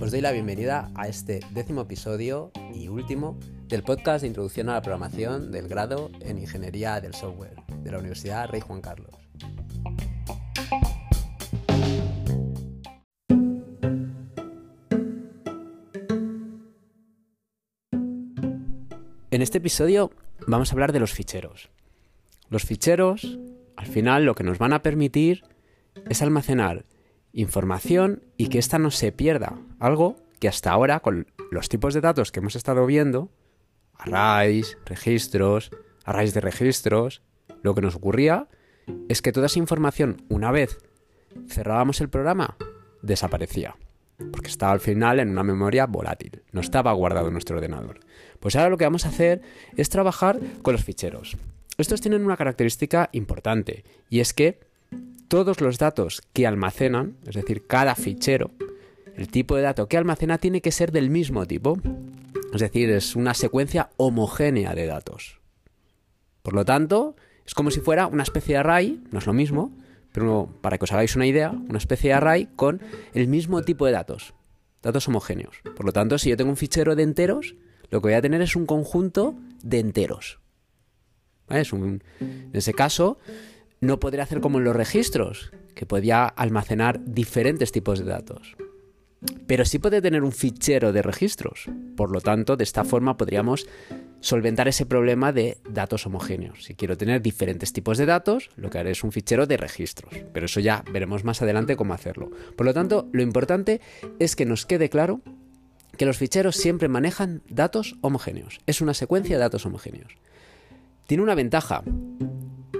Os doy la bienvenida a este décimo episodio y último del podcast de introducción a la programación del grado en Ingeniería del Software de la Universidad Rey Juan Carlos. En este episodio vamos a hablar de los ficheros. Los ficheros, al final, lo que nos van a permitir es almacenar información y que ésta no se pierda. Algo que hasta ahora, con los tipos de datos que hemos estado viendo, arrays, registros, arrays de registros, lo que nos ocurría es que toda esa información, una vez cerrábamos el programa, desaparecía. Porque estaba al final en una memoria volátil, no estaba guardado en nuestro ordenador. Pues ahora lo que vamos a hacer es trabajar con los ficheros. Estos tienen una característica importante y es que todos los datos que almacenan, es decir, cada fichero, el tipo de dato que almacena tiene que ser del mismo tipo. Es decir, es una secuencia homogénea de datos. Por lo tanto, es como si fuera una especie de array, no es lo mismo, pero para que os hagáis una idea, una especie de array con el mismo tipo de datos, datos homogéneos. Por lo tanto, si yo tengo un fichero de enteros, lo que voy a tener es un conjunto de enteros. en ese caso, no podré hacer como en los registros, que podía almacenar diferentes tipos de datos. Pero sí puede tener un fichero de registros. Por lo tanto, de esta forma podríamos solventar ese problema de datos homogéneos. Si quiero tener diferentes tipos de datos, lo que haré es un fichero de registros. Pero eso ya veremos más adelante cómo hacerlo. Por lo tanto, lo importante es que nos quede claro que los ficheros siempre manejan datos homogéneos. Es una secuencia de datos homogéneos. Tiene una ventaja,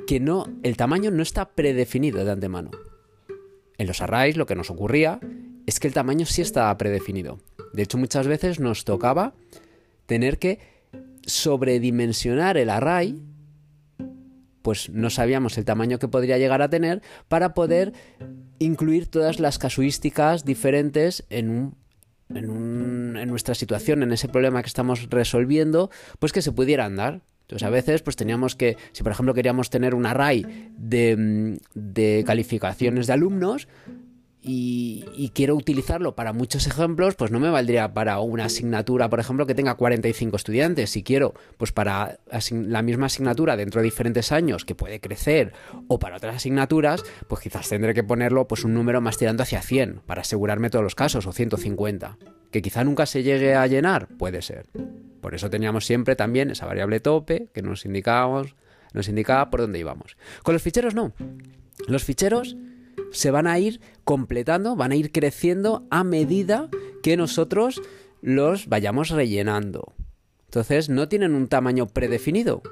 que no, el tamaño no está predefinido de antemano. En los arrays lo que nos ocurría es que el tamaño sí estaba predefinido. De hecho, muchas veces nos tocaba tener que sobredimensionar el array, pues no sabíamos el tamaño que podría llegar a tener para poder incluir todas las casuísticas diferentes en un en, nuestra situación, en ese problema que estamos resolviendo, pues que se pudieran dar. Entonces a veces pues teníamos que, si por ejemplo queríamos tener un array de, de calificaciones de alumnos, y, quiero utilizarlo para muchos ejemplos, pues no me valdría para una asignatura, por ejemplo, que tenga 45 estudiantes. Si quiero, pues para la misma asignatura dentro de diferentes años que puede crecer, o para otras asignaturas, pues quizás tendré que ponerlo pues un número más tirando hacia 100 para asegurarme todos los casos, o 150. Que quizá nunca se llegue a llenar, puede ser. Por eso teníamos siempre también esa variable tope que nos indicábamos, nos indicaba por dónde íbamos. Con los ficheros no. Los ficheros se van a ir completando, van a ir creciendo a medida que nosotros los vayamos rellenando. Entonces no tienen un tamaño predefinido.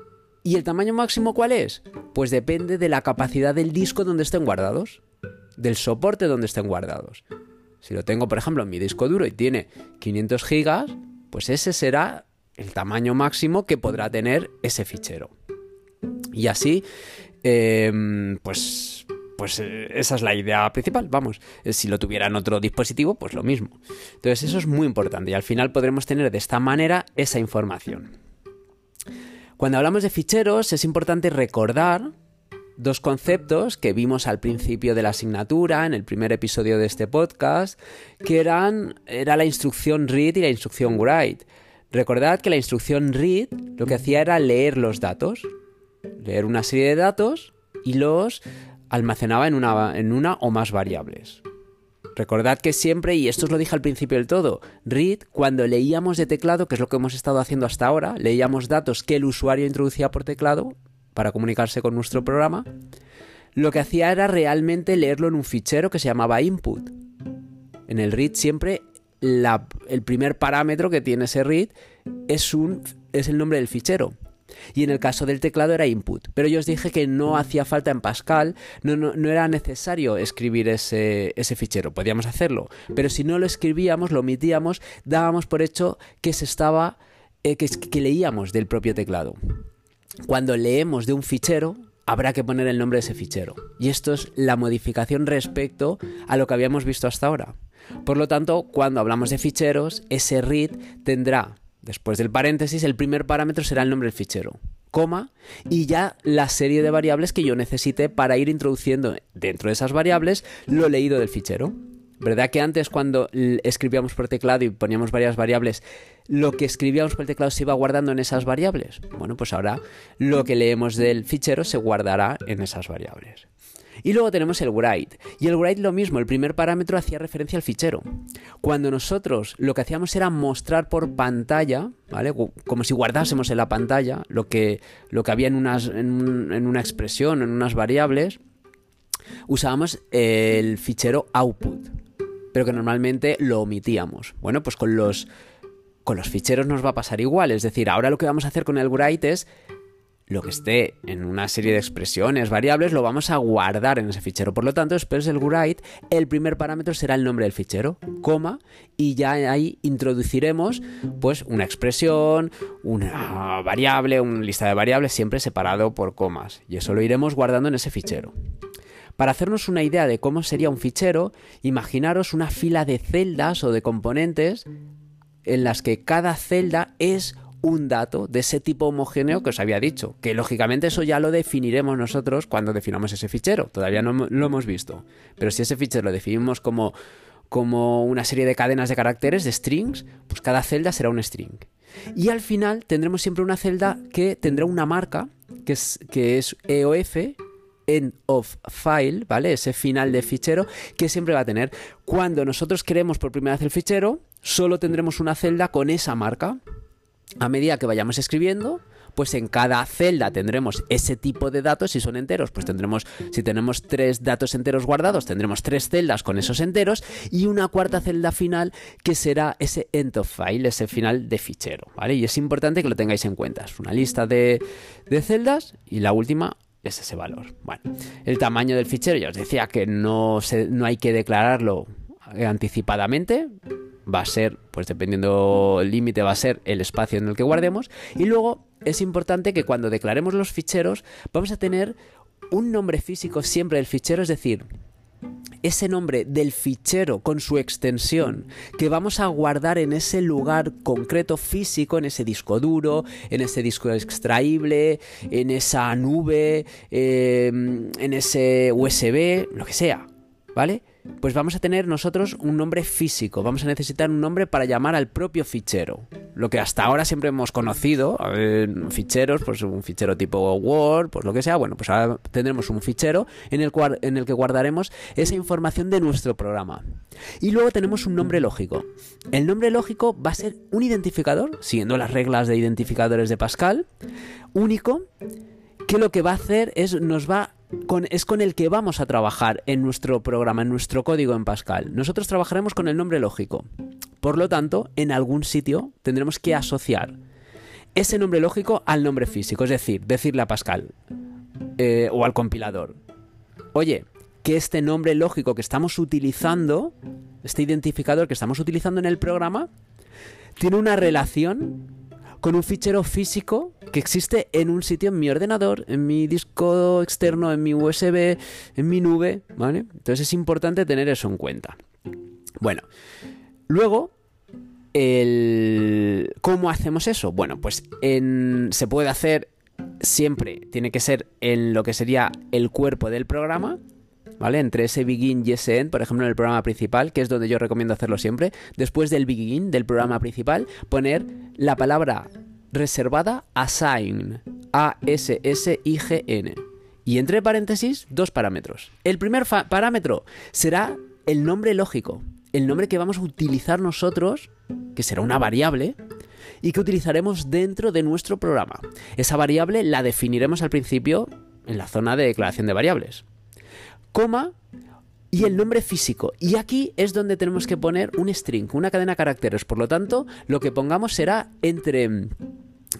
¿Y el tamaño máximo cuál es? Pues depende de la capacidad del disco donde estén guardados, del soporte donde estén guardados. Si lo tengo, por ejemplo, en mi disco duro y tiene 500 gigas, pues ese será el tamaño máximo que podrá tener ese fichero. Y así, em, pues pues eh, esa es la idea principal, vamos. Eh, si lo tuviera en otro dispositivo, pues lo mismo. Entonces eso es muy importante y al final podremos tener de esta manera esa información. Cuando hablamos de ficheros es importante recordar dos conceptos que vimos al principio de la asignatura, en el primer episodio de este podcast, que eran era la instrucción read y la instrucción write. Recordad que la instrucción read lo que hacía era leer los datos, leer una serie de datos y los almacenaba en una, en una o más variables. Recordad que siempre, y esto os lo dije al principio del todo, read, cuando leíamos de teclado, que es lo que hemos estado haciendo hasta ahora, leíamos datos que el usuario introducía por teclado para comunicarse con nuestro programa, lo que hacía era realmente leerlo en un fichero que se llamaba input. En el read siempre el primer parámetro que tiene ese read es, un, es el nombre del fichero y en el caso del teclado era input. Pero yo os dije que no hacía falta en Pascal, no, no, era necesario escribir ese, ese, fichero, podíamos hacerlo, pero si no lo escribíamos, lo omitíamos, dábamos por hecho que se estaba, eh, que, que leíamos del propio teclado. Cuando leemos de un fichero, habrá que poner el nombre de ese fichero. Y esto es la modificación respecto a lo que habíamos visto hasta ahora. Por lo tanto, cuando hablamos de ficheros, ese read tendrá Después del paréntesis, el primer parámetro será el nombre del fichero. coma, y ya la serie de variables que yo necesite para ir introduciendo dentro de esas variables lo leído del fichero. ¿Verdad que antes cuando escribíamos por teclado y poníamos varias variables, lo que escribíamos por teclado se iba guardando en esas variables? Bueno, pues ahora lo que leemos del fichero se guardará en esas variables. Y luego tenemos el write. Y el write lo mismo, el primer parámetro hacía referencia al fichero. Cuando nosotros lo que hacíamos era mostrar por pantalla, ¿vale? Como si guardásemos en la pantalla lo que, lo que había en, en, una expresión, en unas variables, usábamos el fichero output, pero que normalmente lo omitíamos. Bueno, pues con los, con los ficheros nos va a pasar igual. Es decir, ahora lo que vamos a hacer con el write es lo que esté en una serie de expresiones, variables, lo vamos a guardar en ese fichero. Por lo tanto, después del write, el primer parámetro será el nombre del fichero, coma, y ya ahí introduciremos pues una expresión, una variable, una lista de variables siempre separado por comas. Y eso lo iremos guardando en ese fichero. Para hacernos una idea de cómo sería un fichero, imaginaros una fila de celdas o de componentes en las que cada celda es un dato de ese tipo homogéneo que os había dicho, que lógicamente eso ya lo definiremos nosotros cuando definamos ese fichero, todavía no lo hemos visto, pero si ese fichero lo definimos como, como una serie de cadenas de caracteres, de strings, pues cada celda será un string. Y al final tendremos siempre una celda que tendrá una marca, que es, que es EOF, end of file, ¿vale? Ese final de fichero que siempre va a tener. Cuando nosotros creemos por primera vez el fichero, solo tendremos una celda con esa marca a medida que vayamos escribiendo, pues en cada celda tendremos ese tipo de datos. Si son enteros, pues tendremos, si tenemos tres datos enteros guardados, tendremos tres celdas con esos enteros y una cuarta celda final que será ese end of file, ese final de fichero, ¿vale? Y es importante que lo tengáis en cuenta. Es una lista de, celdas y la última es ese valor. Bueno, el tamaño del fichero, ya os decía que no, no hay que declararlo anticipadamente, va a ser, pues dependiendo el límite, va a ser el espacio en el que guardemos. Y luego es importante que cuando declaremos los ficheros vamos a tener un nombre físico siempre del fichero, es decir, ese nombre del fichero con su extensión que vamos a guardar en ese lugar concreto físico, en ese disco duro, en ese disco extraíble, en esa nube, em, en ese USB, lo que sea, ¿vale? Pues vamos a tener nosotros un nombre físico, vamos a necesitar un nombre para llamar al propio fichero. Lo que hasta ahora siempre hemos conocido, ficheros, pues un fichero tipo Word, pues lo que sea, bueno, pues ahora tendremos un fichero en el, cual, en el que guardaremos esa información de nuestro programa. Y luego tenemos un nombre lógico. El nombre lógico va a ser un identificador, siguiendo las reglas de identificadores de Pascal, único, que lo que va a hacer es nos va es con el que vamos a trabajar en nuestro programa, en nuestro código en Pascal. Nosotros trabajaremos con el nombre lógico. Por lo tanto, en algún sitio tendremos que asociar ese nombre lógico al nombre físico, es decir, decirle a Pascal eh, o al compilador, oye, que este nombre lógico que estamos utilizando, este identificador que estamos utilizando en el programa, tiene una relación con un fichero físico que existe en un sitio en mi ordenador, en mi disco externo, en mi USB, en mi nube, ¿vale? Entonces es importante tener eso en cuenta. Bueno, luego el... ¿Cómo hacemos eso? Bueno, pues se puede hacer siempre, tiene que ser en lo que sería el cuerpo del programa, ¿vale? Entre ese begin y ese end, por ejemplo, en el programa principal, que es donde yo recomiendo hacerlo siempre, después del begin del programa principal, poner la palabra reservada assign, A-S-S-I-G-N. Y entre paréntesis, dos parámetros. El primer parámetro será el nombre lógico, el nombre que vamos a utilizar nosotros, que será una variable, y que utilizaremos dentro de nuestro programa. Esa variable la definiremos al principio en la zona de declaración de variables coma y el nombre físico. Y aquí es donde tenemos que poner un string, una cadena de caracteres. Por lo tanto, lo que pongamos será entre,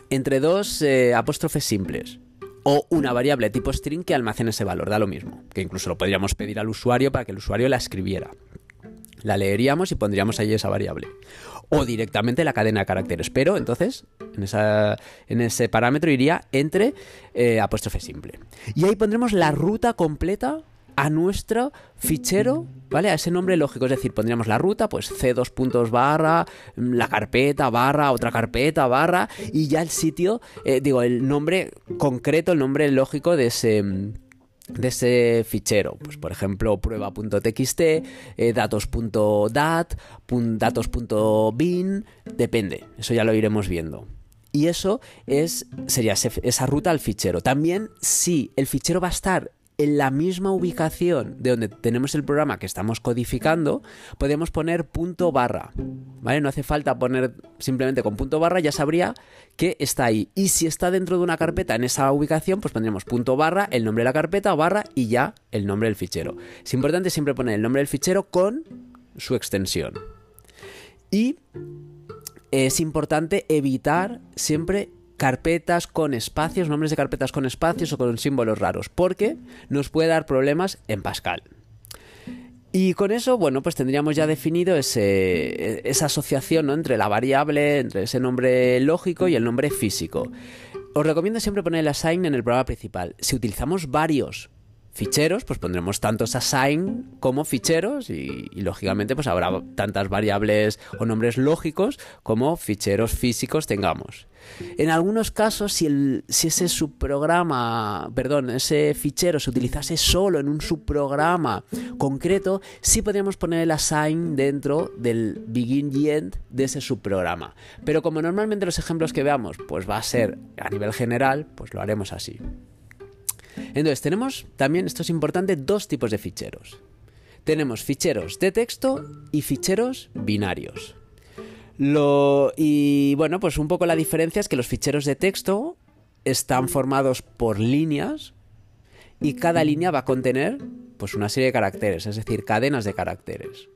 entre dos eh, apóstrofes simples. O una variable tipo string que almacene ese valor, da lo mismo. Que incluso lo podríamos pedir al usuario para que el usuario la escribiera. La leeríamos y pondríamos ahí esa variable. O directamente la cadena de caracteres. Pero entonces, en, esa, en ese parámetro iría entre eh, apóstrofe simple. Y ahí pondremos la ruta completa a nuestro fichero, ¿vale? A ese nombre lógico, es decir, pondríamos la ruta, pues C2 puntos barra, la carpeta barra, otra carpeta barra, y ya el sitio, eh, digo, el nombre concreto, el nombre lógico de ese de ese fichero, pues por ejemplo prueba.txt, eh, datos.dat, datos.bin, depende, eso ya lo iremos viendo. Y eso es, sería esa ruta al fichero. También si el fichero va a estar en la misma ubicación de donde tenemos el programa que estamos codificando, podemos poner punto barra. ¿Vale? No hace falta poner simplemente con punto barra, ya sabría que está ahí. Y si está dentro de una carpeta en esa ubicación, pues pondremos punto barra, el nombre de la carpeta, barra y ya el nombre del fichero. Es importante siempre poner el nombre del fichero con su extensión. Y es importante evitar siempre carpetas con espacios, nombres de carpetas con espacios o con símbolos raros, porque nos puede dar problemas en Pascal. Y con eso, bueno, pues tendríamos ya definido ese, esa asociación entre la variable, entre ese nombre lógico y el nombre físico. Os recomiendo siempre poner el assign en el programa principal. Si utilizamos varios ficheros, pues pondremos tantos assign como ficheros y, lógicamente pues habrá tantas variables o nombres lógicos como ficheros físicos tengamos. En algunos casos, si, ese subprograma, perdón, ese fichero se utilizase solo en un subprograma concreto, sí podríamos poner el assign dentro del begin y end de ese subprograma. Pero como normalmente los ejemplos que veamos, pues va a ser a nivel general, pues lo haremos así. Entonces, tenemos también, esto es importante, dos tipos de ficheros. Tenemos ficheros de texto y ficheros binarios. Lo, y bueno, pues un poco la diferencia es que los ficheros de texto están formados por líneas y cada línea va a contener pues una serie de caracteres, es decir, cadenas de caracteres.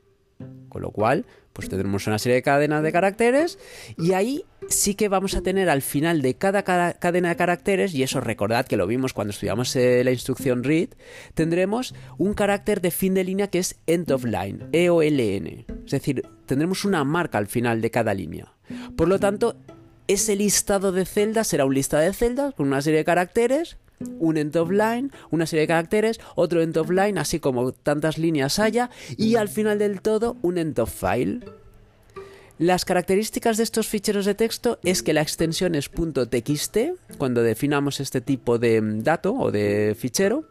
Con lo cual, pues tendremos una serie de cadenas de caracteres y ahí sí que vamos a tener al final de cada, cadena de caracteres, y eso recordad que lo vimos cuando estudiamos eh, la instrucción read, tendremos un carácter de fin de línea que es end of line, EOLN. Es decir, tendremos una marca al final de cada línea. Por lo tanto, ese listado de celdas será un listado de celdas con una serie de caracteres un end of line, una serie de caracteres, otro end of line, así como tantas líneas haya, y al final del todo un end of file. Las características de estos ficheros de texto es que la extensión es .txt cuando definamos este tipo de dato o de fichero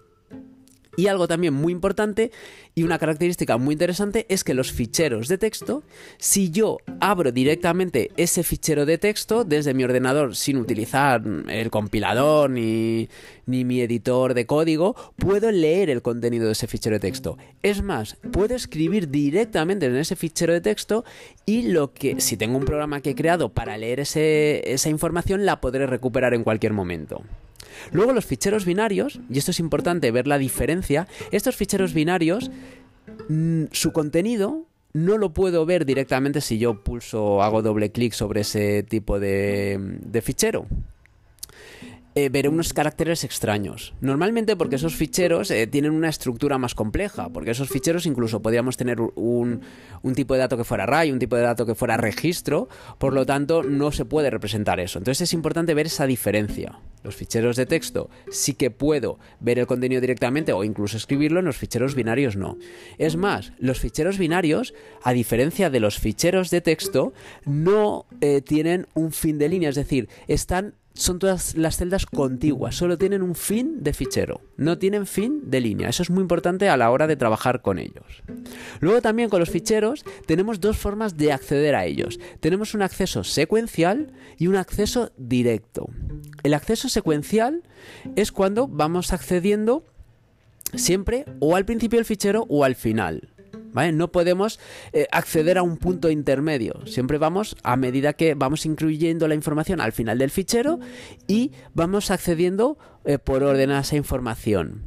y algo también muy importante y una característica muy interesante es que los ficheros de texto, si yo abro directamente ese fichero de texto desde mi ordenador sin utilizar el compilador ni, ni mi editor de código, puedo leer el contenido de ese fichero de texto. Es más, puedo escribir directamente en ese fichero de texto y lo que, si tengo un programa que he creado para leer esa información, la podré recuperar en cualquier momento. Luego los ficheros binarios, y esto es importante ver la diferencia, estos ficheros binarios, su contenido no lo puedo ver directamente si yo pulso, hago doble clic sobre ese tipo de, de fichero. Eh, veré unos caracteres extraños. Normalmente porque esos ficheros eh, tienen una estructura más compleja, porque esos ficheros incluso podríamos tener un, tipo de dato que fuera array, un tipo de dato que fuera registro, por lo tanto no se puede representar eso. Entonces es importante ver esa diferencia. Los ficheros de texto sí que puedo ver el contenido directamente o incluso escribirlo, en los ficheros binarios no. Es más, los ficheros binarios, a diferencia de los ficheros de texto, no eh, tienen un fin de línea, es decir, están son todas las celdas contiguas, solo tienen un fin de fichero, no tienen fin de línea. Eso es muy importante a la hora de trabajar con ellos. Luego también con los ficheros tenemos dos formas de acceder a ellos. Tenemos un acceso secuencial y un acceso directo. El acceso secuencial es cuando vamos accediendo siempre o al principio del fichero o al final. No podemos eh, acceder a un punto intermedio. Siempre vamos, a medida que vamos incluyendo la información al final del fichero y vamos accediendo eh, por orden a esa información.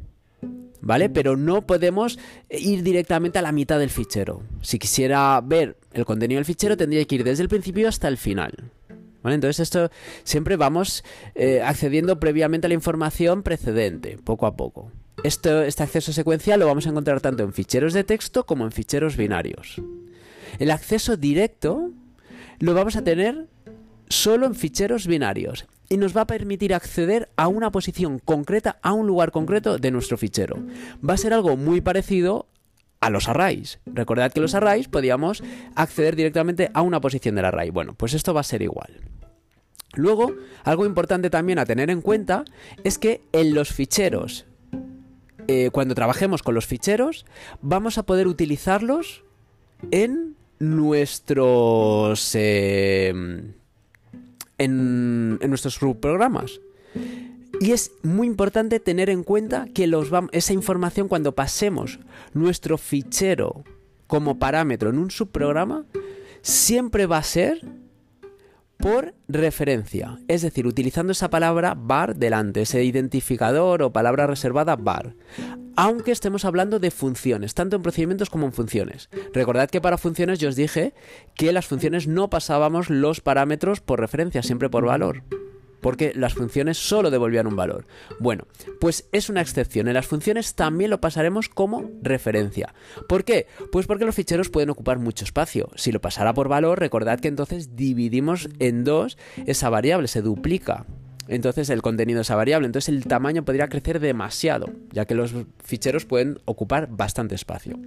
¿Vale? Pero no podemos ir directamente a la mitad del fichero. Si quisiera ver el contenido del fichero, tendría que ir desde el principio hasta el final. ¿Vale? Entonces esto siempre vamos eh, accediendo previamente a la información precedente, poco a poco este acceso secuencial lo vamos a encontrar tanto en ficheros de texto como en ficheros binarios. El acceso directo lo vamos a tener solo en ficheros binarios. y nos va a permitir acceder a una posición concreta, a un lugar concreto de nuestro fichero. Va a ser algo muy parecido a los arrays. Recordad que los arrays podíamos acceder directamente a una posición del array. Bueno, pues esto va a ser igual. Luego, algo importante también a tener en cuenta es que en los ficheros, eh, cuando trabajemos con los ficheros, vamos a poder utilizarlos en nuestros... Eh, en, nuestros subprogramas. Y es muy importante tener en cuenta que esa información cuando pasemos nuestro fichero como parámetro en un subprograma, siempre va a ser por referencia, es decir, utilizando esa palabra var delante, ese identificador o palabra reservada var, aunque estemos hablando de funciones, tanto en procedimientos como en funciones. Recordad que para funciones yo os dije que las funciones no pasábamos los parámetros por referencia, siempre por valor porque las funciones solo devolvían un valor. Bueno, pues es una excepción. En las funciones también lo pasaremos como referencia. ¿Por qué? Pues porque los ficheros pueden ocupar mucho espacio. Si lo pasara por valor, recordad que entonces dividimos en dos esa variable, se duplica entonces el contenido de esa variable. Entonces el tamaño podría crecer demasiado, ya que los ficheros pueden ocupar bastante espacio.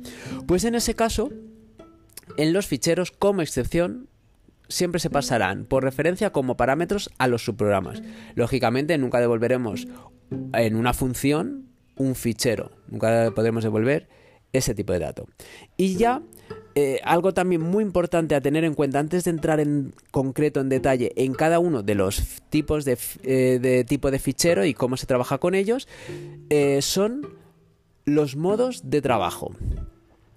Pues en ese caso, en los ficheros, como excepción, siempre se pasarán por referencia como parámetros a los subprogramas. Lógicamente nunca devolveremos en una función un fichero, nunca podremos devolver ese tipo de dato. Y ya eh, algo también muy importante a tener en cuenta antes de entrar en concreto en detalle en cada uno de los tipos de, eh, tipo de fichero y cómo se trabaja con ellos eh, son los modos de trabajo.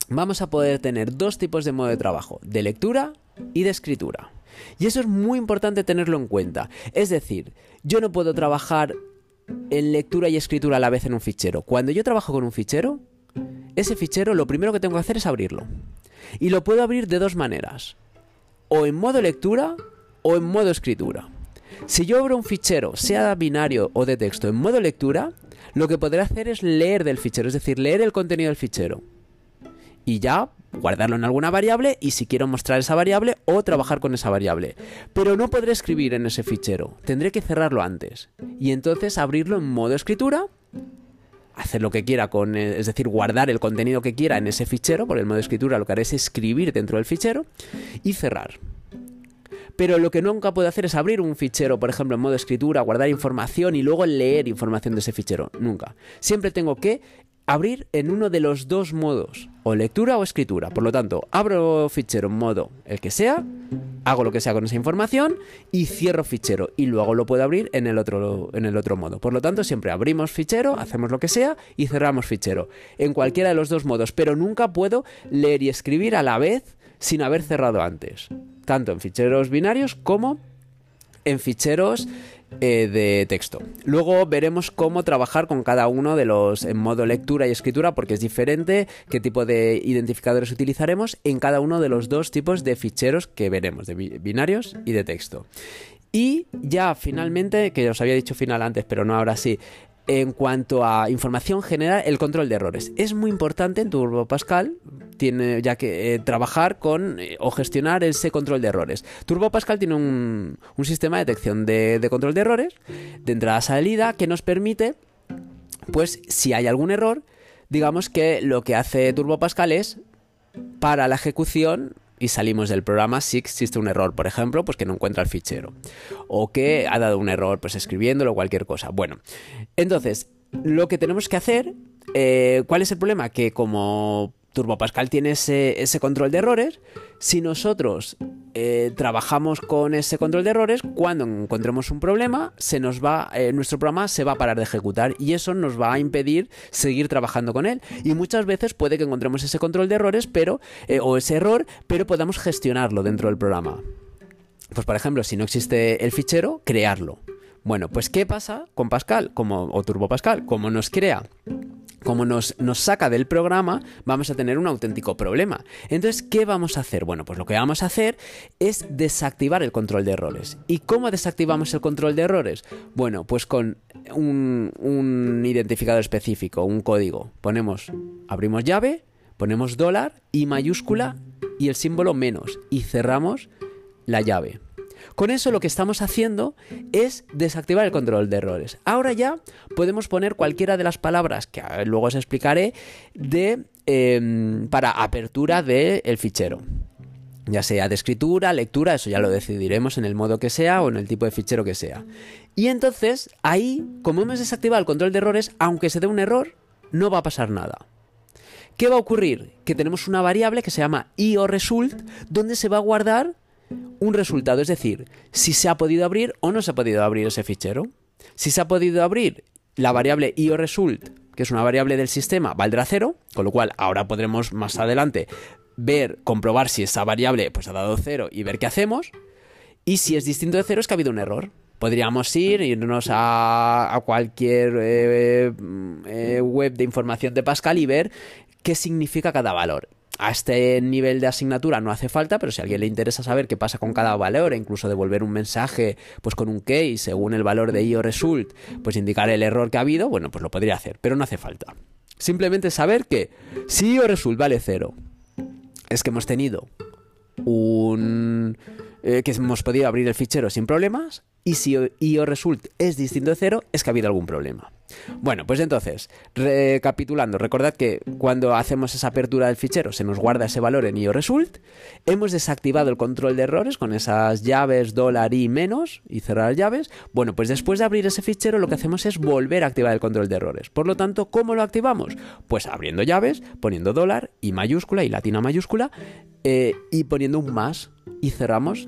Vamos a poder tener dos tipos de modo de trabajo, de lectura y de escritura. Y eso es muy importante tenerlo en cuenta. Es decir, yo no puedo trabajar en lectura y escritura a la vez en un fichero. Cuando yo trabajo con un fichero, ese fichero lo primero que tengo que hacer es abrirlo. Y lo puedo abrir de dos maneras. O en modo lectura o en modo escritura. Si yo abro un fichero, sea binario o de texto, en modo lectura, lo que podré hacer es leer del fichero, es decir, leer el contenido del fichero. Y ya guardarlo en alguna variable y si quiero mostrar esa variable o trabajar con esa variable. Pero no podré escribir en ese fichero, tendré que cerrarlo antes y entonces abrirlo en modo escritura, hacer lo que quiera con, eh, es decir, guardar el contenido que quiera en ese fichero, por el modo escritura lo que haré es escribir dentro del fichero y cerrar. Pero lo que nunca puedo hacer es abrir un fichero, por ejemplo, en modo escritura, guardar información y luego leer información de ese fichero. Nunca. Siempre tengo que abrir en uno de los dos modos, o lectura o escritura. Por lo tanto, abro fichero en modo el que sea, hago lo que sea con esa información y cierro fichero y luego lo puedo abrir en el otro, en el otro modo. Por lo tanto, siempre abrimos fichero, hacemos lo que sea y cerramos fichero. En cualquiera de los dos modos, pero nunca puedo leer y escribir a la vez sin haber cerrado antes. Tanto en ficheros binarios como en ficheros eh, de texto. Luego veremos cómo trabajar con cada uno de los en modo lectura y escritura porque es diferente qué tipo de identificadores utilizaremos en cada uno de los dos tipos de ficheros que veremos, de binarios y de texto. Y ya finalmente, que os había dicho final antes, pero no ahora sí, en cuanto a información general, el control de errores. Es muy importante en Turbo Pascal, tiene ya que eh, trabajar con eh, o gestionar ese control de errores. Turbo Pascal tiene un, sistema de detección de, de, control de errores, de entrada-salida, que nos permite, pues, si hay algún error, digamos que lo que hace Turbo Pascal es para la ejecución y salimos del programa si existe un error, por ejemplo, pues que no encuentra el fichero o que ha dado un error pues escribiéndolo o cualquier cosa. Bueno, entonces, lo que tenemos que hacer, eh, ¿cuál es el problema? Que como Turbo Pascal tiene ese, ese control de errores, si nosotros eh, trabajamos con ese control de errores, cuando encontremos un problema, se nos va, eh, nuestro programa se va a parar de ejecutar y eso nos va a impedir seguir trabajando con él. Y muchas veces puede que encontremos ese control de errores, pero, eh, o ese error, pero podamos gestionarlo dentro del programa. Pues por ejemplo, si no existe el fichero, crearlo. Bueno, pues ¿qué pasa con Pascal como, o Turbo Pascal? Como nos crea como nos, nos, saca del programa, vamos a tener un auténtico problema. Entonces, ¿qué vamos a hacer? Bueno, pues lo que vamos a hacer es desactivar el control de errores. ¿Y cómo desactivamos el control de errores? Bueno, pues con un, un identificador específico, un código. Ponemos, abrimos llave, ponemos dólar y mayúscula y el símbolo menos y cerramos la llave. Con eso lo que estamos haciendo es desactivar el control de errores. Ahora ya podemos poner cualquiera de las palabras que luego os explicaré de, em, para apertura del fichero ya sea de escritura, lectura, eso ya lo decidiremos en el modo que sea o en el tipo de fichero que sea. Y entonces, ahí, como hemos desactivado el control de errores, aunque se dé un error, no va a pasar nada. ¿Qué va a ocurrir? Que tenemos una variable que se llama ioResult, donde se va a guardar un resultado, es decir, si se ha podido abrir o no se ha podido abrir ese fichero. Si se ha podido abrir, la variable ioResult, que es una variable del sistema, valdrá cero, con lo cual ahora podremos más adelante ver, comprobar si esa variable pues, ha dado cero y ver qué hacemos. Y si es distinto de cero es que ha habido un error. Podríamos ir, irnos a, cualquier eh, eh, web de información de Pascal y ver qué significa cada valor a este nivel de asignatura no hace falta, pero si a alguien le interesa saber qué pasa con cada valor e incluso devolver un mensaje pues con un key según el valor de io result, pues indicar el error que ha habido, bueno, pues lo podría hacer, pero no hace falta. Simplemente saber que si io result vale 0, es que hemos tenido un eh, que hemos podido abrir el fichero sin problemas y si ioResult es distinto de cero es que ha habido algún problema. Bueno, pues entonces, recapitulando, recordad que cuando hacemos esa apertura del fichero se nos guarda ese valor en ioResult, hemos desactivado el control de errores con esas llaves dólar y menos y cerrar llaves. Bueno, pues después de abrir ese fichero lo que hacemos es volver a activar el control de errores. Por lo tanto, ¿cómo lo activamos? Pues abriendo llaves, poniendo dólar y mayúscula y latina mayúscula eh, y poniendo un más y cerramos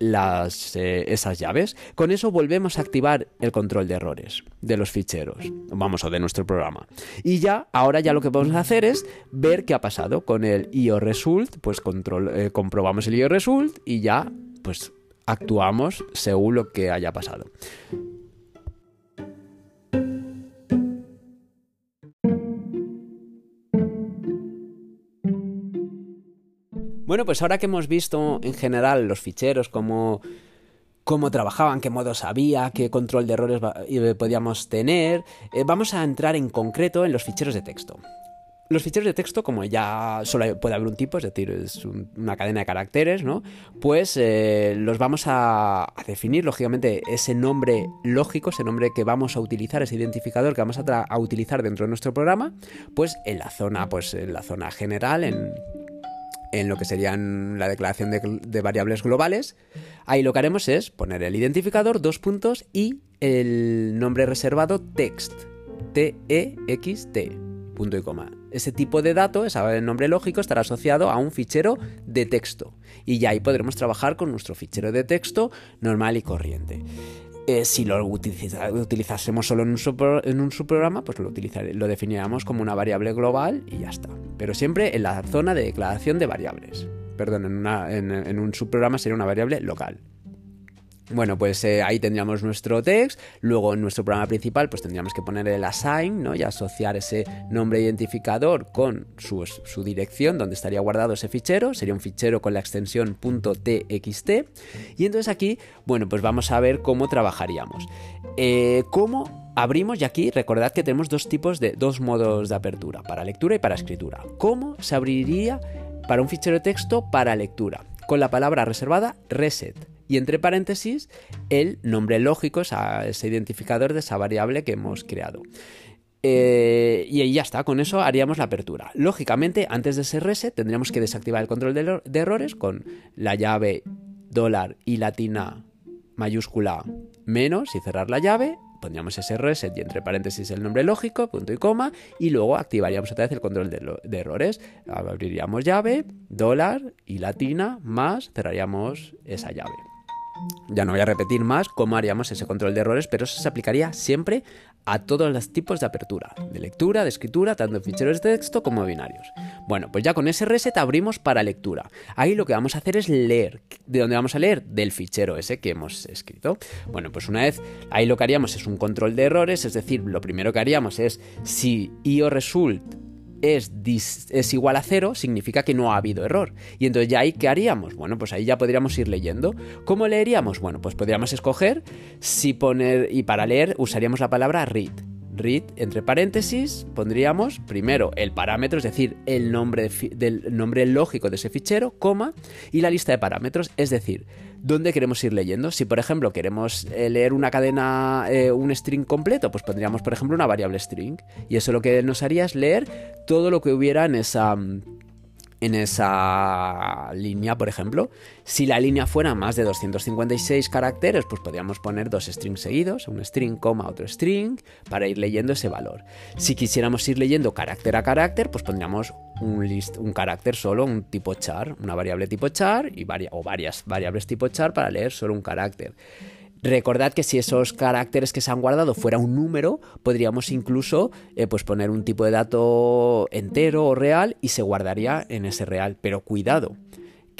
las, eh, esas llaves. Con eso volvemos a activar el control de errores de los ficheros, vamos, o de nuestro programa. Y ya, ahora ya lo que podemos hacer es ver qué ha pasado con el ioResult, pues control, eh, comprobamos el ioResult y ya, pues actuamos según lo que haya pasado. Bueno, pues ahora que hemos visto en general los ficheros, cómo, cómo trabajaban, qué modos había, qué control de errores eh, podíamos tener, eh, vamos a entrar en concreto en los ficheros de texto. Los ficheros de texto, como ya solo puede haber un tipo, es decir, es una cadena de caracteres, ¿no? Pues eh, los vamos a, definir, lógicamente, ese nombre lógico, ese nombre que vamos a utilizar, ese identificador que vamos a, a utilizar dentro de nuestro programa, pues en la zona, pues en la zona general, en, en lo que serían la declaración de, variables globales. Ahí lo que haremos es poner el identificador, dos puntos y el nombre reservado text, T-E-X-T, punto y coma. Ese tipo de dato, ese nombre lógico, estará asociado a un fichero de texto. Y ya ahí podremos trabajar con nuestro fichero de texto normal y corriente. Eh, si lo utilizásemos solo en un, subprograma, pues lo, definiríamos como una variable global y ya está. Pero siempre en la zona de declaración de variables. Perdón, en un subprograma sería una variable local. Bueno, pues eh, ahí tendríamos nuestro text, luego en nuestro programa principal pues tendríamos que poner el assign, ¿no? Y asociar ese nombre identificador con su, dirección donde estaría guardado ese fichero, sería un fichero con la extensión .txt y entonces aquí, bueno, pues vamos a ver cómo trabajaríamos. Eh, ¿Cómo abrimos? Y aquí recordad que tenemos dos tipos de, dos modos de apertura, para lectura y para escritura. ¿Cómo se abriría para un fichero de texto para lectura? Con la palabra reservada reset y entre paréntesis el nombre lógico, ese identificador de esa variable que hemos creado. Eh, y ahí ya está, con eso haríamos la apertura. Lógicamente, antes de ese reset tendríamos que desactivar el control de, de errores con la llave dólar y latina mayúscula menos y cerrar la llave pondríamos ese reset y entre paréntesis el nombre lógico, punto y coma, y luego activaríamos otra vez el control de, errores. Abriríamos llave, dólar y latina, más cerraríamos esa llave. Ya no voy a repetir más cómo haríamos ese control de errores, pero eso se aplicaría siempre a todos los tipos de apertura, de lectura, de escritura, tanto en ficheros de texto como binarios. Bueno, pues ya con ese reset abrimos para lectura. Ahí lo que vamos a hacer es leer. ¿De dónde vamos a leer? Del fichero ese que hemos escrito. Bueno, pues una vez ahí lo que haríamos es un control de errores, es decir, lo primero que haríamos es si ioResult es, es, igual a cero, significa que no ha habido error. Y entonces ya ahí, ¿qué haríamos? Bueno, pues ahí ya podríamos ir leyendo. ¿Cómo leeríamos? Bueno, pues podríamos escoger si poner, y para leer usaríamos la palabra read. Read entre paréntesis pondríamos primero el parámetro, es decir, el nombre, del nombre lógico de ese fichero, coma, y la lista de parámetros, es decir, dónde queremos ir leyendo. Si por ejemplo queremos eh, leer una cadena, eh, un string completo, pues pondríamos por ejemplo una variable string, y eso lo que nos haría es leer todo lo que hubiera en esa en esa línea, por ejemplo. Si la línea fuera más de 256 caracteres, pues podríamos poner dos strings seguidos, un string, coma, otro string, para ir leyendo ese valor. Si quisiéramos ir leyendo carácter a carácter, pues pondríamos un, list, un carácter solo, un tipo char, una variable tipo char y o varias variables tipo char para leer solo un carácter. Recordad que si esos caracteres que se han guardado fuera un número, podríamos incluso eh, pues poner un tipo de dato entero o real y se guardaría en ese real. Pero cuidado,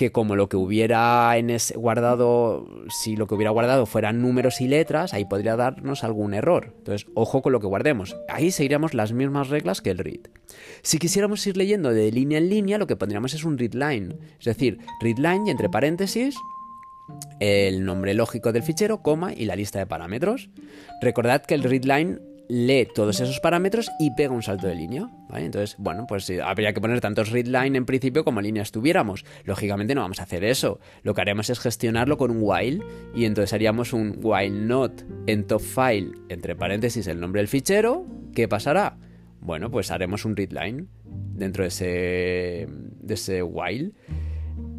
que como lo que hubiera en ese guardado, si lo que hubiera guardado fueran números y letras, ahí podría darnos algún error. Entonces, ojo con lo que guardemos. Ahí seguiríamos las mismas reglas que el read. Si quisiéramos ir leyendo de línea en línea, lo que pondríamos es un read line. Es decir, read line y entre paréntesis el nombre lógico del fichero, coma y la lista de parámetros. Recordad que el readline lee todos esos parámetros y pega un salto de línea. Entonces, bueno, pues habría que poner tantos readline en principio como líneas tuviéramos. Lógicamente no vamos a hacer eso. Lo que haremos es gestionarlo con un while y entonces haríamos un while not en top file, entre paréntesis, el nombre del fichero. ¿Qué pasará? Bueno, pues haremos un readline dentro de ese, de ese while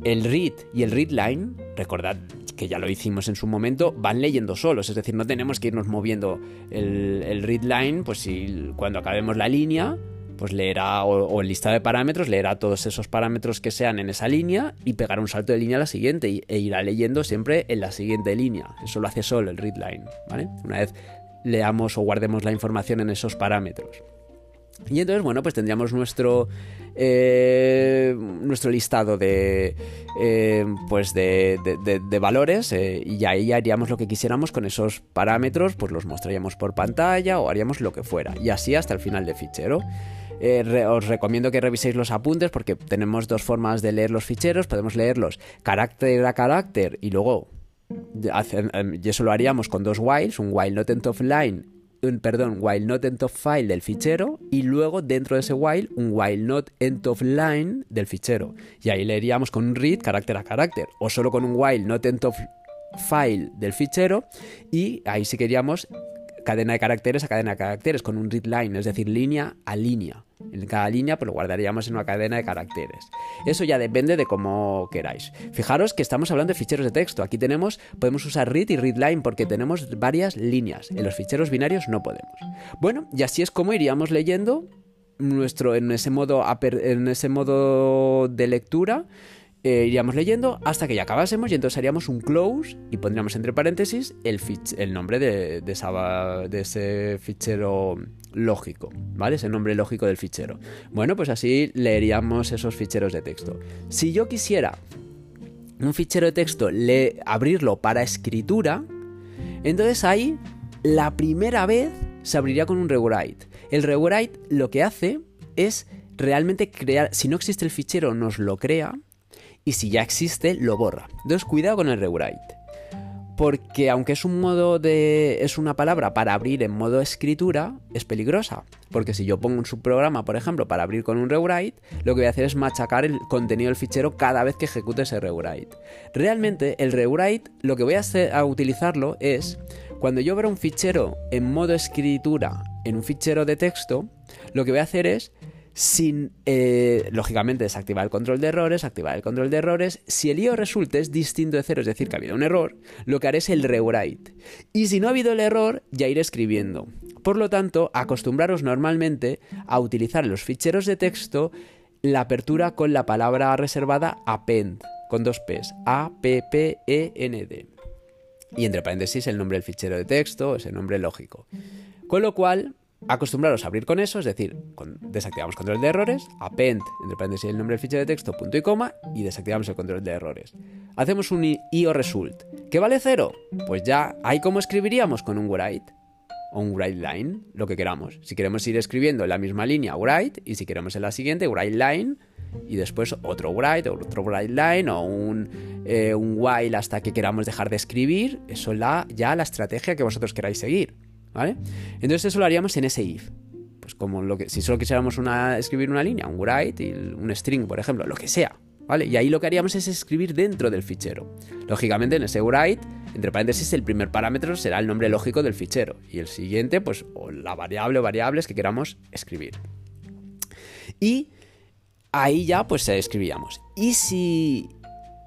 el read y el read line, recordad que ya lo hicimos en su momento, van leyendo solos, es decir, no tenemos que irnos moviendo el, read line, pues si cuando acabemos la línea, pues leerá, o, el listado de parámetros, leerá todos esos parámetros que sean en esa línea y pegará un salto de línea a la siguiente e irá leyendo siempre en la siguiente línea. Eso lo hace solo el read line, ¿vale? Una vez leamos o guardemos la información en esos parámetros. Y entonces, bueno, pues tendríamos nuestro, eh, nuestro listado de, eh, pues de, valores eh, y ahí haríamos lo que quisiéramos con esos parámetros, pues los mostraríamos por pantalla o haríamos lo que fuera. Y así hasta el final del fichero. os recomiendo que reviséis los apuntes porque tenemos dos formas de leer los ficheros. Podemos leerlos carácter a carácter y luego y eso lo haríamos con dos whiles, un while not end of perdón, while not end of file del fichero y luego dentro de ese while un while not end of line del fichero. Y ahí leeríamos con un read carácter a carácter o solo con un while not end of file del fichero y ahí sí queríamos cadena de caracteres a cadena de caracteres con un read line, es decir, línea a línea. En cada línea pues lo guardaríamos en una cadena de caracteres. Eso ya depende de cómo queráis. Fijaros que estamos hablando de ficheros de texto. Aquí tenemos, podemos usar read y readline porque tenemos varias líneas. En los ficheros binarios no podemos. Bueno, y así es como iríamos leyendo nuestro, en, ese modo, en ese modo de lectura eh, iríamos leyendo hasta que ya acabásemos y entonces haríamos un close y pondríamos entre paréntesis el, nombre de, ese fichero lógico, ¿vale? Ese nombre lógico del fichero. Bueno, pues así leeríamos esos ficheros de texto. Si yo quisiera un fichero de texto abrirlo para escritura, entonces ahí la primera vez se abriría con un rewrite. El rewrite lo que hace es realmente crear, si no existe el fichero nos lo crea, y si ya existe, lo borra. Entonces, cuidado con el rewrite. Porque aunque es un modo de. es una palabra para abrir en modo escritura, es peligrosa. Porque si yo pongo un subprograma, por ejemplo, para abrir con un rewrite, lo que voy a hacer es machacar el contenido del fichero cada vez que ejecute ese rewrite. Realmente, el rewrite, lo que voy a hacer a utilizarlo es cuando yo abro un fichero en modo escritura en un fichero de texto, lo que voy a hacer es sin, eh, lógicamente, desactivar el control de errores, activar el control de errores. Si el IO resulta es distinto de cero, es decir, que ha habido un error, lo que haré es el rewrite. Y si no ha habido el error, ya iré escribiendo. Por lo tanto, acostumbraros normalmente a utilizar los ficheros de texto la apertura con la palabra reservada append, con dos P's, A-P-P-E-N-D. Y entre paréntesis el nombre del fichero de texto, ese nombre lógico. Con lo cual, acostumbraros a abrir con eso, es decir, desactivamos control de errores, append, entre paréntesis el nombre del fichero de texto, punto y coma, y desactivamos el control de errores. Hacemos un IO result. ¿Qué vale cero? Pues ya, ahí como escribiríamos con un write o un write line, lo que queramos. Si queremos ir escribiendo en la misma línea, write, y si queremos en la siguiente, write line, y después otro write, otro write line, o un, eh, un while hasta que queramos dejar de escribir, eso es ya la estrategia que vosotros queráis seguir. ¿Vale? Entonces eso lo haríamos en ese if. Pues como lo que, si solo quisiéramos escribir una línea, un write y un string, por ejemplo, lo que sea, ¿vale? Y ahí lo que haríamos es escribir dentro del fichero. Lógicamente en ese write, entre paréntesis, el primer parámetro será el nombre lógico del fichero y el siguiente, pues, o la variable o variables que queramos escribir. Y ahí ya, pues, escribíamos. Y si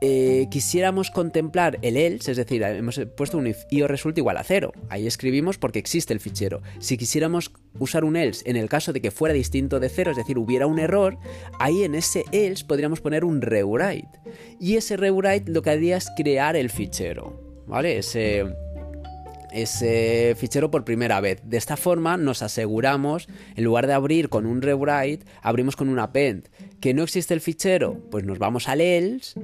eh, quisiéramos contemplar el else, es decir, hemos puesto un if io resulta igual a cero. Ahí escribimos porque existe el fichero. Si quisiéramos usar un else en el caso de que fuera distinto de cero, es decir, hubiera un error, ahí en ese else podríamos poner un rewrite. Y ese rewrite lo que haría es crear el fichero, ¿vale? Ese ese fichero por primera vez. De esta forma nos aseguramos, en lugar de abrir con un rewrite, abrimos con un append. ¿Que no existe el fichero? Pues nos vamos al else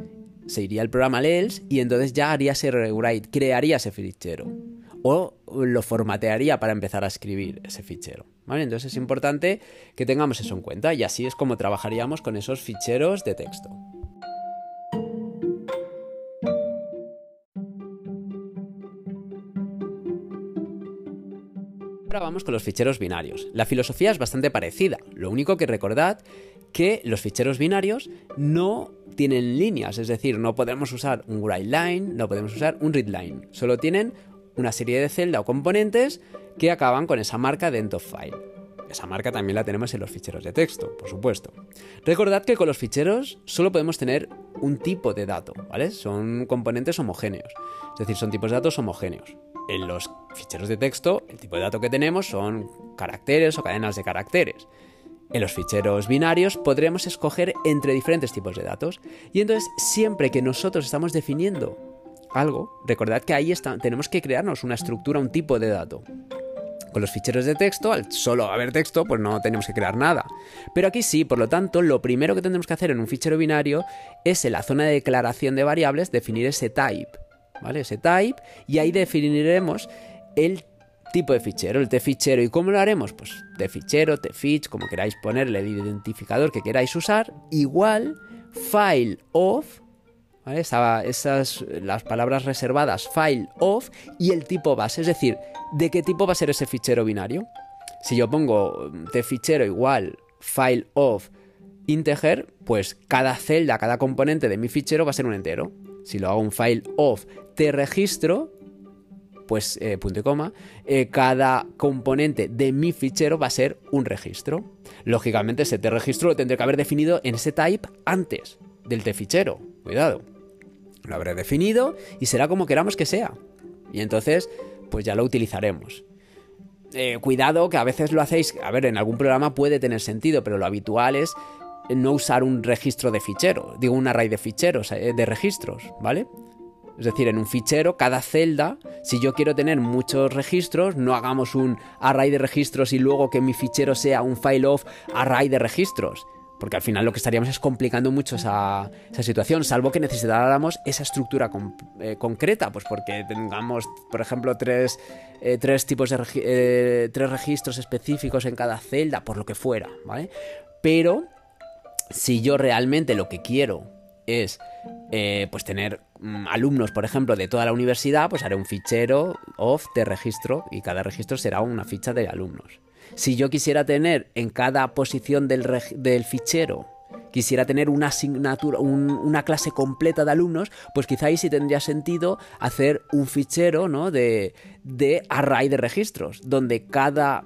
se iría el programa al else y entonces ya haría ese rewrite, crearía ese fichero. O lo formatearía para empezar a escribir ese fichero. Entonces es importante que tengamos eso en cuenta y así es como trabajaríamos con esos ficheros de texto. Ahora vamos con los ficheros binarios. La filosofía es bastante parecida, lo único que recordad que los ficheros binarios no tienen líneas, es decir, no podemos usar un write line, no podemos usar un read line, solo tienen una serie de celda o componentes que acaban con esa marca de end of file. Esa marca también la tenemos en los ficheros de texto, por supuesto. Recordad que con los ficheros solo podemos tener un tipo de dato, ¿vale? Son componentes homogéneos, es decir, son tipos de datos homogéneos. En los ficheros de texto, el tipo de dato que tenemos son caracteres o cadenas de caracteres. En los ficheros binarios podremos escoger entre diferentes tipos de datos. Y entonces, siempre que nosotros estamos definiendo algo, recordad que ahí tenemos que crearnos una estructura, un tipo de dato. Con los ficheros de texto, al solo haber texto, pues no tenemos que crear nada. Pero aquí sí, por lo tanto, lo primero que tendremos que hacer en un fichero binario es en la zona de declaración de variables definir ese type. ¿Vale? Ese type, y ahí definiremos el tipo de fichero, el tfichero. ¿Y cómo lo haremos? Pues tfichero, tfich, como queráis ponerle el identificador que queráis usar, igual file of, ¿vale? esas las palabras reservadas file of y el tipo base, es decir, ¿de qué tipo va a ser ese fichero binario? Si yo pongo tfichero igual file of integer, pues cada celda, cada componente de mi fichero va a ser un entero. Si lo hago un file of te registro, pues eh, punto y coma, eh, cada componente de mi fichero va a ser un registro. Lógicamente ese t registro lo tendré que haber definido en ese type antes del t fichero. Cuidado. Lo habré definido y será como queramos que sea. Y entonces, pues ya lo utilizaremos. Eh, cuidado que a veces lo hacéis, a ver, en algún programa puede tener sentido, pero lo habitual es no usar un registro de fichero, digo un array de ficheros, de registros, ¿vale? Es decir, en un fichero, cada celda, si yo quiero tener muchos registros, no hagamos un array de registros y luego que mi fichero sea un file of array de registros. Porque al final lo que estaríamos es complicando mucho esa, situación, salvo que necesitáramos esa estructura eh, concreta, pues porque tengamos, por ejemplo, tres, eh, tipos de eh, tres registros específicos en cada celda, por lo que fuera, ¿vale? Pero si yo realmente lo que quiero es pues tener Mm, alumnos, por ejemplo, de toda la universidad, pues haré un fichero of de registro y cada registro será una ficha de alumnos. Si yo quisiera tener en cada posición del, fichero quisiera tener una asignatura, una clase completa de alumnos, pues quizá ahí sí tendría sentido hacer un fichero ¿no? de, de array de registros, donde cada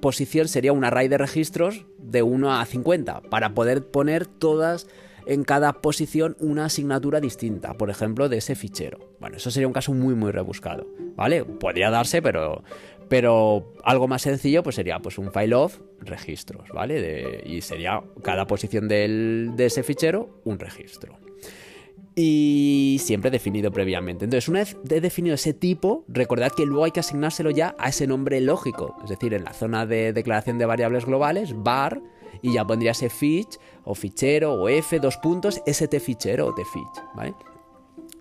posición sería un array de registros de 1 a 50, para poder poner todas en cada posición una asignatura distinta, por ejemplo, de ese fichero. Bueno, eso sería un caso muy, muy rebuscado, ¿vale? Podría darse, pero, pero algo más sencillo pues sería pues un file of registros, ¿vale? y sería cada posición de ese fichero un registro. Y siempre definido previamente. Entonces, una vez definido ese tipo, recordad que luego hay que asignárselo ya a ese nombre lógico. Es decir, en la zona de declaración de variables globales, var, y ya pondría ese fich o fichero o f, dos puntos, st fichero o tfich, ¿vale?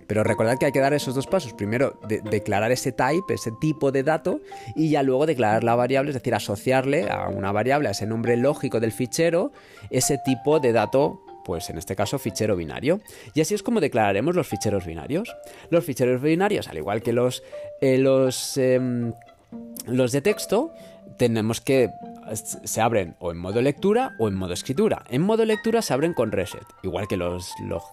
Pero recordad que hay que dar esos dos pasos. Primero, declarar ese type, ese tipo de dato, y ya luego declarar la variable, es decir, asociarle a una variable, a ese nombre lógico del fichero, ese tipo de dato, pues en este caso fichero binario. Y así es como declararemos los ficheros binarios. Los ficheros binarios, al igual que los, eh, los em, los de texto tenemos que se abren o en modo lectura o en modo escritura. En modo lectura se abren con reset, igual que los,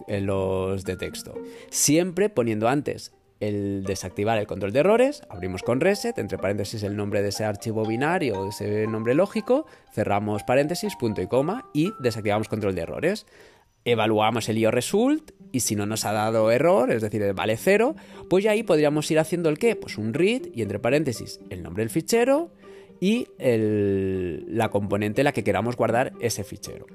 eh, los, de texto. Siempre poniendo antes el desactivar el control de errores, abrimos con reset, entre paréntesis el nombre de ese archivo binario, ese nombre lógico, cerramos paréntesis, punto y coma y desactivamos control de errores. Evaluamos el IO result y si no nos ha dado error, es decir, vale cero, pues ya ahí podríamos ir haciendo el qué, pues un read y entre paréntesis el nombre del fichero, y la componente en la que queramos guardar ese fichero.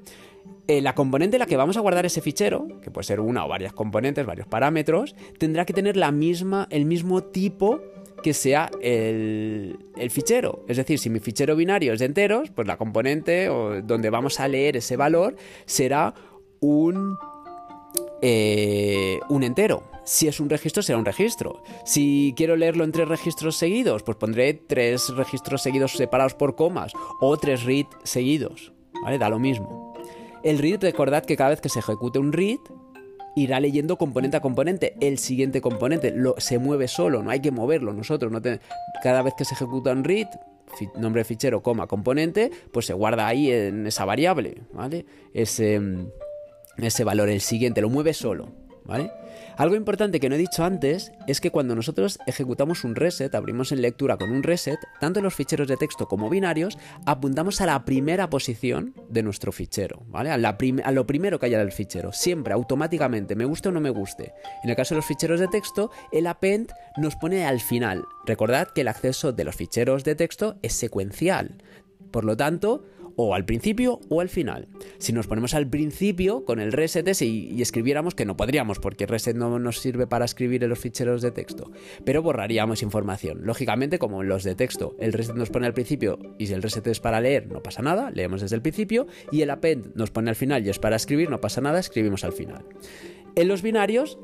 Eh, la componente en la que vamos a guardar ese fichero, que puede ser una o varias componentes, varios parámetros, tendrá que tener la misma, el mismo tipo que sea el, fichero. Es decir, si mi fichero binario es de enteros, pues la componente donde vamos a leer ese valor será un, eh, un entero. Si es un registro, será un registro. Si quiero leerlo en tres registros seguidos, pues pondré tres registros seguidos separados por comas o tres read seguidos. ¿Vale? Da lo mismo. El read, recordad que cada vez que se ejecute un read, irá leyendo componente a componente. El siguiente componente se mueve solo, no hay que moverlo nosotros. No cada vez que se ejecuta un read, nombre fichero, coma, componente, pues se guarda ahí en esa variable, ¿vale? Ese, ese valor, el siguiente, lo mueve solo, ¿vale? Algo importante que no he dicho antes es que cuando nosotros ejecutamos un reset, abrimos en lectura con un reset, tanto los ficheros de texto como binarios, apuntamos a la primera posición de nuestro fichero, ¿vale? A, lo primero que haya en el fichero, siempre, automáticamente, me guste o no me guste. En el caso de los ficheros de texto, el append nos pone al final. Recordad que el acceso de los ficheros de texto es secuencial. Por lo tanto, o al principio o al final. Si nos ponemos al principio con el reset ese y, escribiéramos, que no podríamos porque reset no nos sirve para escribir en los ficheros de texto, pero borraríamos información. Lógicamente, como en los de texto, el reset nos pone al principio y si el reset es para leer, no pasa nada, leemos desde el principio, y el append nos pone al final y es para escribir, no pasa nada, escribimos al final. En los binarios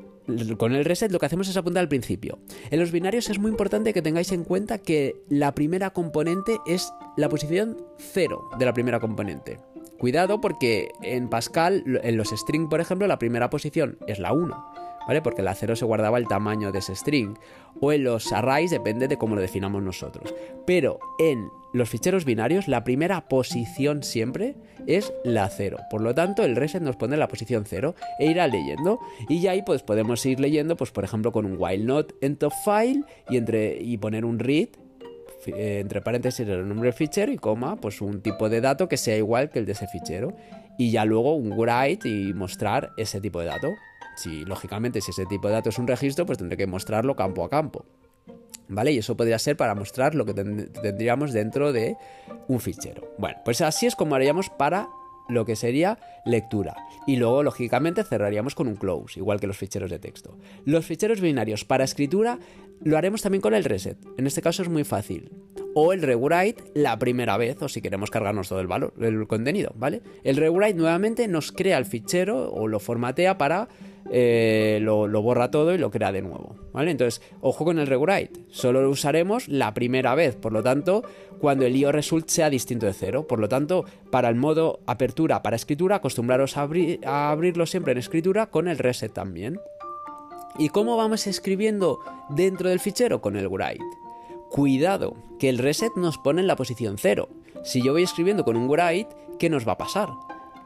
con el reset lo que hacemos es apuntar al principio. En los binarios es muy importante que tengáis en cuenta que la primera componente es la posición 0 de la primera componente. Cuidado porque en Pascal, en los string, por ejemplo, la primera posición es la 1. ¿Vale? Porque la 0 se guardaba el tamaño de ese string. O en los arrays depende de cómo lo definamos nosotros. Pero en los ficheros binarios, la primera posición siempre es la 0. Por lo tanto, el reset nos pone la posición 0 e irá leyendo. Y ya ahí pues, podemos ir leyendo, pues, por ejemplo, con un while not en top file y, entre, y poner un read eh, entre paréntesis el nombre del fichero y coma, pues un tipo de dato que sea igual que el de ese fichero. Y ya luego un write y mostrar ese tipo de dato. Si, lógicamente, si ese tipo de dato es un registro, pues tendré que mostrarlo campo a campo. ¿Vale? Y eso podría ser para mostrar lo que tendríamos dentro de un fichero. Bueno, pues así es como haríamos para lo que sería lectura. Y luego, lógicamente, cerraríamos con un close, igual que los ficheros de texto. Los ficheros binarios para escritura lo haremos también con el reset. En este caso es muy fácil. O el rewrite la primera vez, o si queremos cargarnos todo el valor, el contenido, ¿vale? El rewrite nuevamente nos crea el fichero o lo formatea para eh, lo, borra todo y lo crea de nuevo. ¿vale? Entonces, ojo con el rewrite. Solo lo usaremos la primera vez, por lo tanto, cuando el IO result sea distinto de cero. Por lo tanto, para el modo apertura para escritura, acostumbraros a, abrirlo siempre en escritura con el reset también. ¿Y cómo vamos escribiendo dentro del fichero? Con el write. Cuidado, que el reset nos pone en la posición cero. Si yo voy escribiendo con un write, ¿qué nos va a pasar?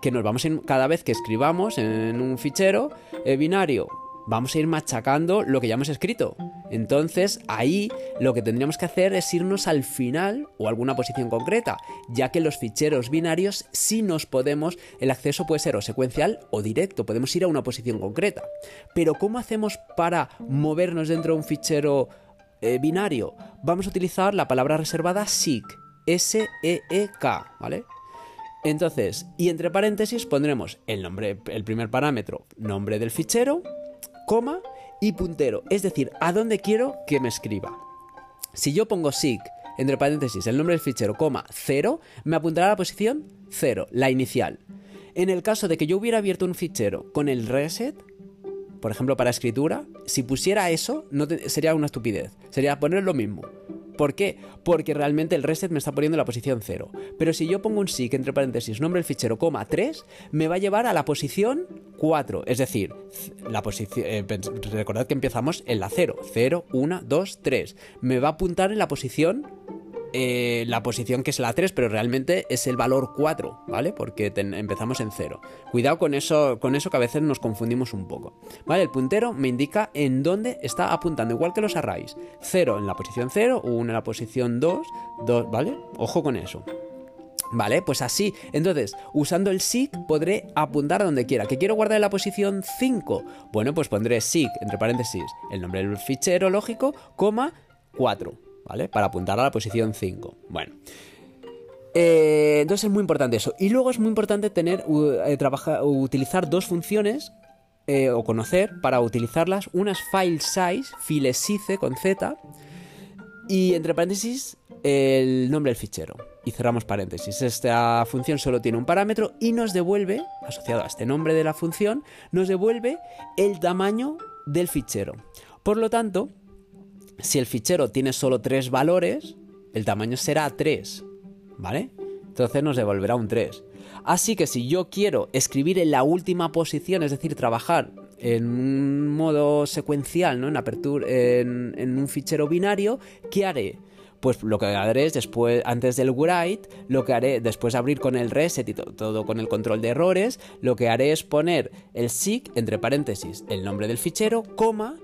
Que nos vamos a cada vez que escribamos en un fichero eh, binario, vamos a ir machacando lo que ya hemos escrito. Entonces ahí lo que tendríamos que hacer es irnos al final o alguna posición concreta, ya que los ficheros binarios sí nos podemos, el acceso puede ser o secuencial o directo, podemos ir a una posición concreta. Pero ¿cómo hacemos para movernos dentro de un fichero eh, binario? Vamos a utilizar la palabra reservada SEEK, S-E-E-K, ¿vale? Entonces, y entre paréntesis pondremos el nombre, el primer parámetro, nombre del fichero, coma y puntero, es decir, a dónde quiero que me escriba. Si yo pongo sig, entre paréntesis, el nombre del fichero, coma, 0, me apuntará a la posición 0, la inicial. En el caso de que yo hubiera abierto un fichero con el reset, por ejemplo, para escritura, si pusiera eso, no sería una estupidez. Sería poner lo mismo. ¿Por qué? Porque realmente el reset me está poniendo en la posición 0. Pero si yo pongo un SIG entre paréntesis, nombre del fichero, coma 3, me va a llevar a la posición 4. Es decir, la posición. Eh, recordad que empezamos en la 0. 0, 1, 2, 3. Me va a apuntar en la posición eh, la posición que es la 3, pero realmente es el valor 4, ¿vale? Porque empezamos en 0. Cuidado con eso, con eso que a veces nos confundimos un poco. ¿Vale? El puntero me indica en dónde está apuntando, igual que los arrays. 0 en la posición 0, 1 en la posición 2, 2, ¿vale? Ojo con eso. Vale, pues así. Entonces, usando el SIG podré apuntar donde quiera. ¿Que quiero guardar en la posición 5? Bueno, pues pondré SIG, entre paréntesis, el nombre del fichero lógico, coma 4, Para apuntar a la posición 5. Bueno. Eh, entonces es muy importante eso. Y luego es muy importante tener, eh, utilizar dos funciones eh, o conocer para utilizarlas. Unas file size, filesize con Z, y entre paréntesis el nombre del fichero. Y cerramos paréntesis. Esta función solo tiene un parámetro y nos devuelve, asociado a este nombre de la función, nos devuelve el tamaño del fichero. Por lo tanto, si el fichero tiene solo tres valores, el tamaño será 3. ¿Vale? Entonces nos devolverá un 3. Así que si yo quiero escribir en la última posición, es decir, trabajar en un modo secuencial, ¿no? En apertura, en, un fichero binario, ¿qué haré? pues lo que haré es después, antes del write, lo que haré después de abrir con el reset y todo, con el control de errores, lo que haré es poner el SIG entre paréntesis, el nombre del fichero, coma,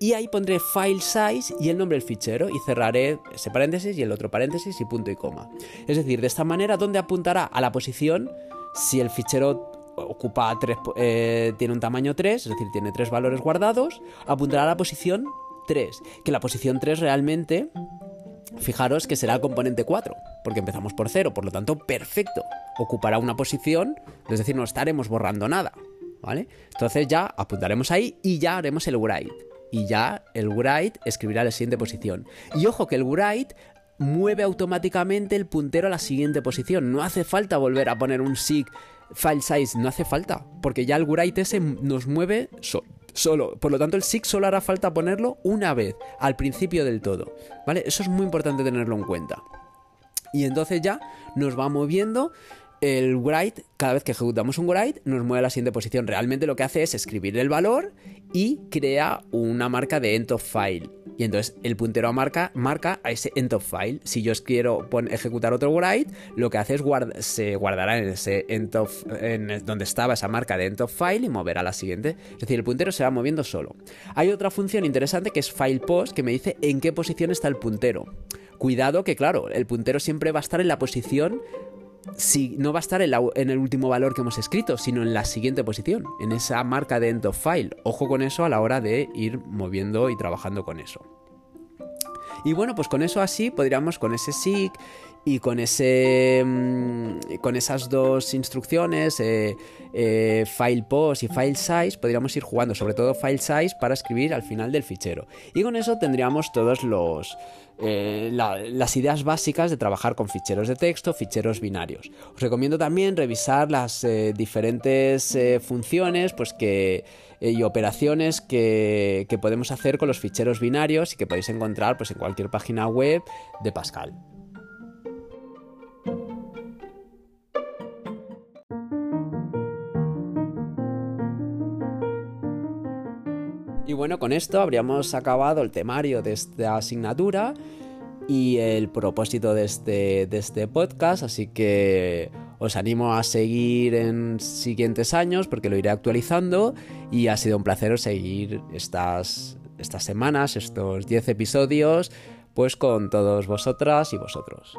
y ahí pondré file size y el nombre del fichero y cerraré ese paréntesis y el otro paréntesis y punto y coma. Es decir, de esta manera, ¿dónde apuntará? A la posición si el fichero ocupa tres, eh, tiene un tamaño 3, es decir, tiene tres valores guardados, apuntará a la posición 3, que la posición 3 realmente Fijaros que será el componente 4, porque empezamos por 0, por lo tanto, perfecto. Ocupará una posición, es decir, no estaremos borrando nada, ¿vale? Entonces ya apuntaremos ahí y ya haremos el write. Y ya el write escribirá la siguiente posición. Y ojo que el write mueve automáticamente el puntero a la siguiente posición. No hace falta volver a poner un sig file size, no hace falta, porque ya el write ese nos mueve solo. Por lo tanto, el SIG solo hará falta ponerlo una vez, al principio del todo. ¿Vale? Eso es muy importante tenerlo en cuenta. Y entonces ya nos va moviendo el write, cada vez que ejecutamos un write, nos mueve a la siguiente posición. Realmente lo que hace es escribir el valor y crea una marca de end of file. Y entonces el puntero marca, marca a ese end of file. Si yo quiero ejecutar otro write, lo que hace es se guardará en ese end of, donde estaba esa marca de end of file y moverá a la siguiente. Es decir, el puntero se va moviendo solo. Hay otra función interesante que es file post que me dice en qué posición está el puntero. Cuidado que claro, el puntero siempre va a estar en la posición si no va a estar en, el último valor que hemos escrito, sino en la siguiente posición, en esa marca de end of file. Ojo con eso a la hora de ir moviendo y trabajando con eso. Y bueno, pues con eso así podríamos, con ese SIG y con ese mm, con esas dos instrucciones eh, eh, y file size podríamos ir jugando sobre todo file size para escribir al final del fichero y con eso tendríamos todos eh, las ideas básicas de trabajar con ficheros de texto, ficheros binarios. Os recomiendo también revisar las eh, diferentes funciones pues y operaciones que, que, podemos hacer con los ficheros binarios y que podéis encontrar pues, en cualquier página web de Pascal. Y bueno, con esto habríamos acabado el temario de esta asignatura y el propósito de este, de este podcast, así que os animo a seguir en siguientes años porque lo iré actualizando y ha sido un placer seguir estas, estas semanas, estos 10 episodios, pues con todos vosotras y vosotros.